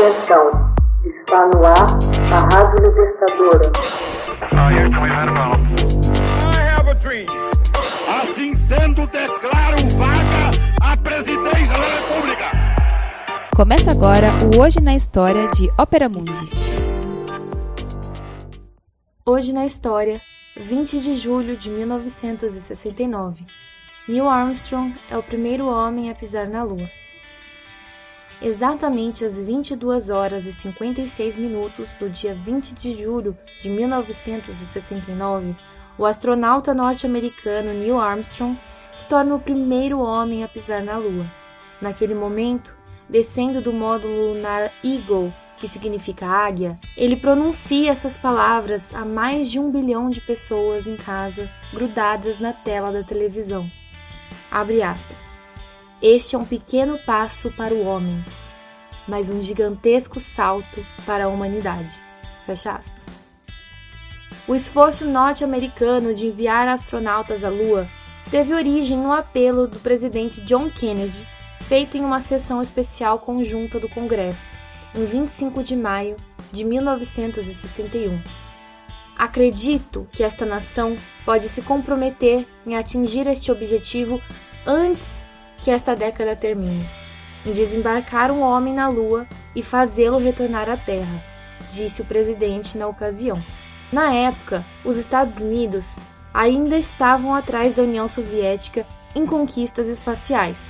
Atenção, está no ar a Rádio Libertadora. Assim sendo, declaro vaga a presidência da República. Começa agora o Hoje na História de Ópera Mundi. Hoje na História, 20 de julho de 1969. Neil Armstrong é o primeiro homem a pisar na Lua. Exatamente às 22 horas e 56 minutos do dia 20 de julho de 1969, o astronauta norte-americano Neil Armstrong se torna o primeiro homem a pisar na Lua. Naquele momento, descendo do módulo lunar Eagle, que significa águia, ele pronuncia essas palavras a mais de um bilhão de pessoas em casa grudadas na tela da televisão. Abre aspas. Este é um pequeno passo para o homem, mas um gigantesco salto para a humanidade. Fecha aspas. O esforço norte-americano de enviar astronautas à Lua teve origem no apelo do presidente John Kennedy, feito em uma sessão especial conjunta do Congresso, em 25 de maio de 1961. Acredito que esta nação pode se comprometer em atingir este objetivo antes que esta década termine, em desembarcar um homem na Lua e fazê-lo retornar à Terra, disse o presidente na ocasião. Na época, os Estados Unidos ainda estavam atrás da União Soviética em conquistas espaciais.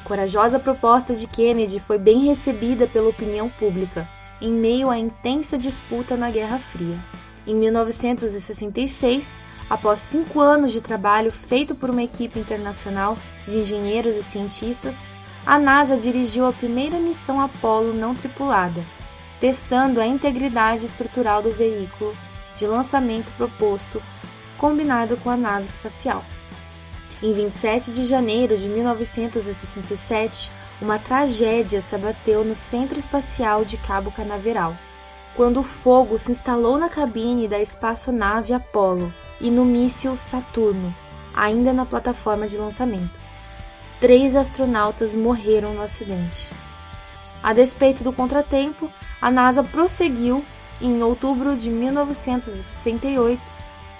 A corajosa proposta de Kennedy foi bem recebida pela opinião pública, em meio à intensa disputa na Guerra Fria. Em 1966, após cinco anos de trabalho feito por uma equipe internacional de engenheiros e cientistas, a NASA dirigiu a primeira missão Apollo não tripulada, testando a integridade estrutural do veículo de lançamento proposto, combinado com a nave espacial. Em 27 de janeiro de 1967, uma tragédia se abateu no Centro Espacial de Cabo Canaveral, quando o fogo se instalou na cabine da espaçonave Apollo e no míssil Saturno, ainda na plataforma de lançamento três astronautas morreram no acidente. A despeito do contratempo, a NASA prosseguiu e em outubro de 1968,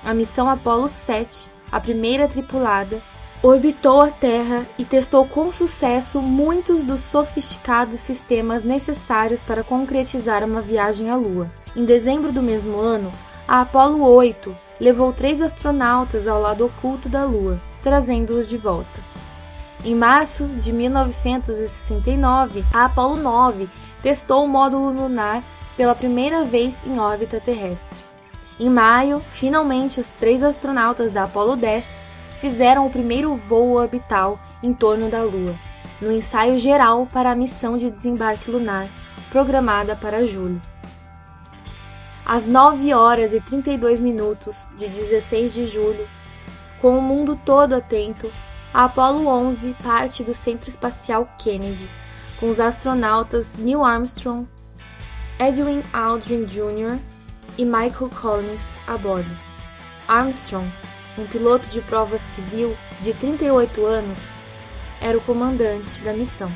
a missão Apollo 7, a primeira tripulada, orbitou a Terra e testou com sucesso muitos dos sofisticados sistemas necessários para concretizar uma viagem à Lua. Em dezembro do mesmo ano, a Apollo 8 levou três astronautas ao lado oculto da Lua, trazendo-os de volta. Em março de 1969, a Apollo 9 testou o módulo lunar pela primeira vez em órbita terrestre. Em maio, finalmente os três astronautas da Apollo 10 fizeram o primeiro voo orbital em torno da Lua, no ensaio geral para a missão de desembarque lunar, programada para julho. Às 9 horas e 32 minutos de 16 de julho, com o mundo todo atento, a Apollo 11 parte do Centro Espacial Kennedy, com os astronautas Neil Armstrong, Edwin Aldrin Jr. e Michael Collins a bordo. Armstrong, um piloto de prova civil de 38 anos, era o comandante da missão.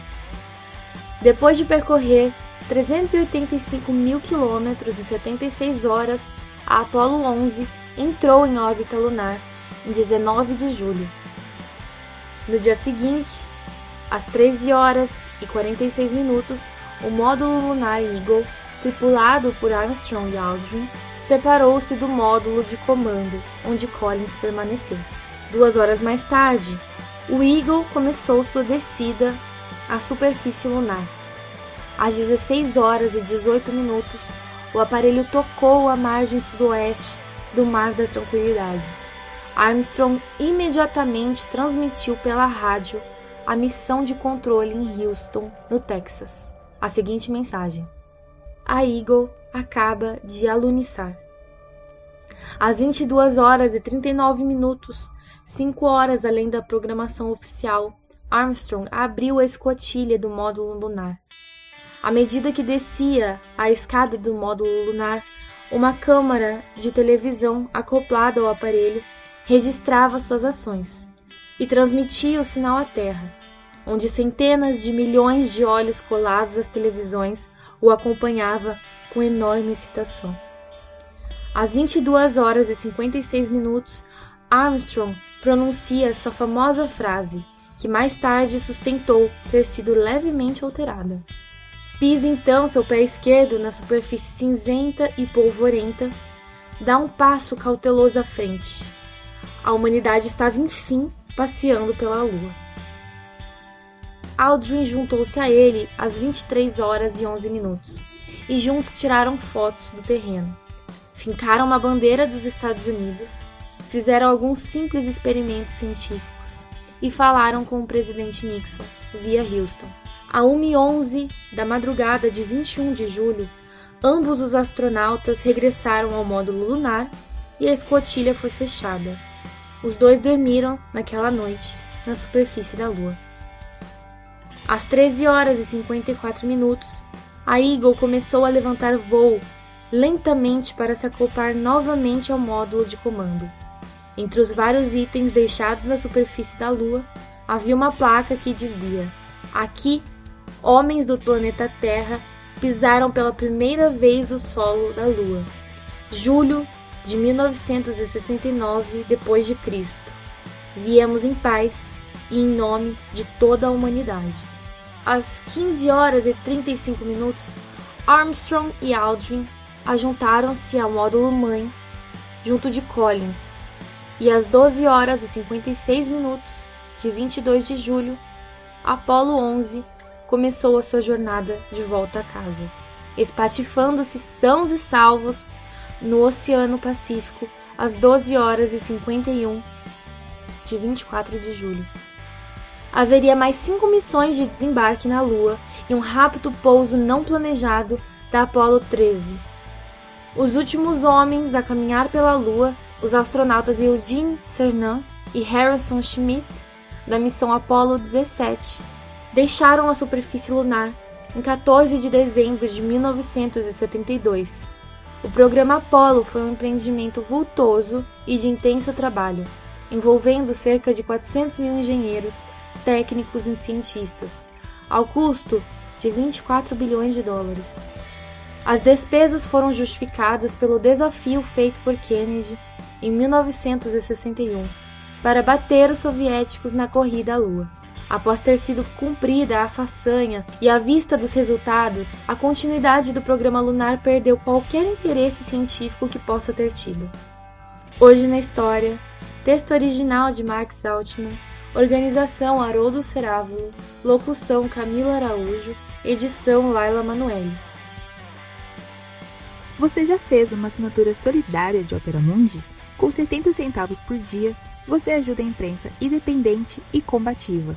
Depois de percorrer 385 mil quilômetros em 76 horas, a Apollo 11 entrou em órbita lunar em 19 de julho. No dia seguinte, às 13 horas e 46 minutos, o módulo lunar Eagle, tripulado por Armstrong e Aldrin, separou-se do módulo de comando, onde Collins permaneceu. Duas horas mais tarde, o Eagle começou sua descida à superfície lunar. Às 16 horas e 18 minutos, o aparelho tocou a margem sudoeste do Mar da Tranquilidade. Armstrong imediatamente transmitiu pela rádio a missão de controle em Houston, no Texas. A seguinte mensagem: A Eagle acaba de alunizar. Às 22 horas e 39 minutos, 5 horas além da programação oficial, Armstrong abriu a escotilha do módulo lunar. À medida que descia a escada do módulo lunar, uma câmara de televisão acoplada ao aparelho registrava suas ações e transmitia o sinal à Terra, onde centenas de milhões de olhos colados às televisões o acompanhava com enorme excitação. Às 22 horas e 56 minutos, Armstrong pronuncia sua famosa frase, que mais tarde sustentou ter sido levemente alterada. Pisa então seu pé esquerdo na superfície cinzenta e polvorenta, dá um passo cauteloso à frente. A humanidade estava enfim passeando pela lua. Aldrin juntou-se a ele às 23 horas e 11 minutos e juntos tiraram fotos do terreno. Fincaram uma bandeira dos Estados Unidos, fizeram alguns simples experimentos científicos e falaram com o presidente Nixon via Houston. A 1h11 da madrugada de 21 de julho, ambos os astronautas regressaram ao módulo lunar e a escotilha foi fechada. Os dois dormiram naquela noite na superfície da Lua. Às 13 horas e 54 minutos, a Eagle começou a levantar voo lentamente para se acoplar novamente ao módulo de comando. Entre os vários itens deixados na superfície da Lua, havia uma placa que dizia: Aqui, homens do planeta Terra pisaram pela primeira vez o solo da Lua. Julho de 1969 depois de Cristo. Viemos em paz e em nome de toda a humanidade. Às 15 horas e 35 minutos, Armstrong e Aldrin ajuntaram-se ao módulo mãe junto de Collins. E às 12 horas e 56 minutos de 22 de julho, Apollo 11 começou a sua jornada de volta a casa, espatifando-se sãos e salvos no Oceano Pacífico às 12 horas e 51 de 24 de julho haveria mais cinco missões de desembarque na Lua e um rápido pouso não planejado da Apollo 13. Os últimos homens a caminhar pela Lua, os astronautas Eugene Cernan e Harrison Schmitt, da missão Apollo 17, deixaram a superfície lunar em 14 de dezembro de 1972. O programa Apollo foi um empreendimento vultoso e de intenso trabalho, envolvendo cerca de 400 mil engenheiros técnicos e cientistas, ao custo de 24 bilhões de dólares. As despesas foram justificadas pelo desafio feito por Kennedy em 1961 para bater os soviéticos na corrida à Lua. Após ter sido cumprida a façanha e à vista dos resultados, a continuidade do programa lunar perdeu qualquer interesse científico que possa ter tido. Hoje na história, texto original de Max Altman, Organização Haroldo Cerávulo, locução Camila Araújo, edição Laila Manoeli. Você já fez uma assinatura solidária de Opera Mundi? Com 70 centavos por dia, você ajuda a imprensa independente e combativa.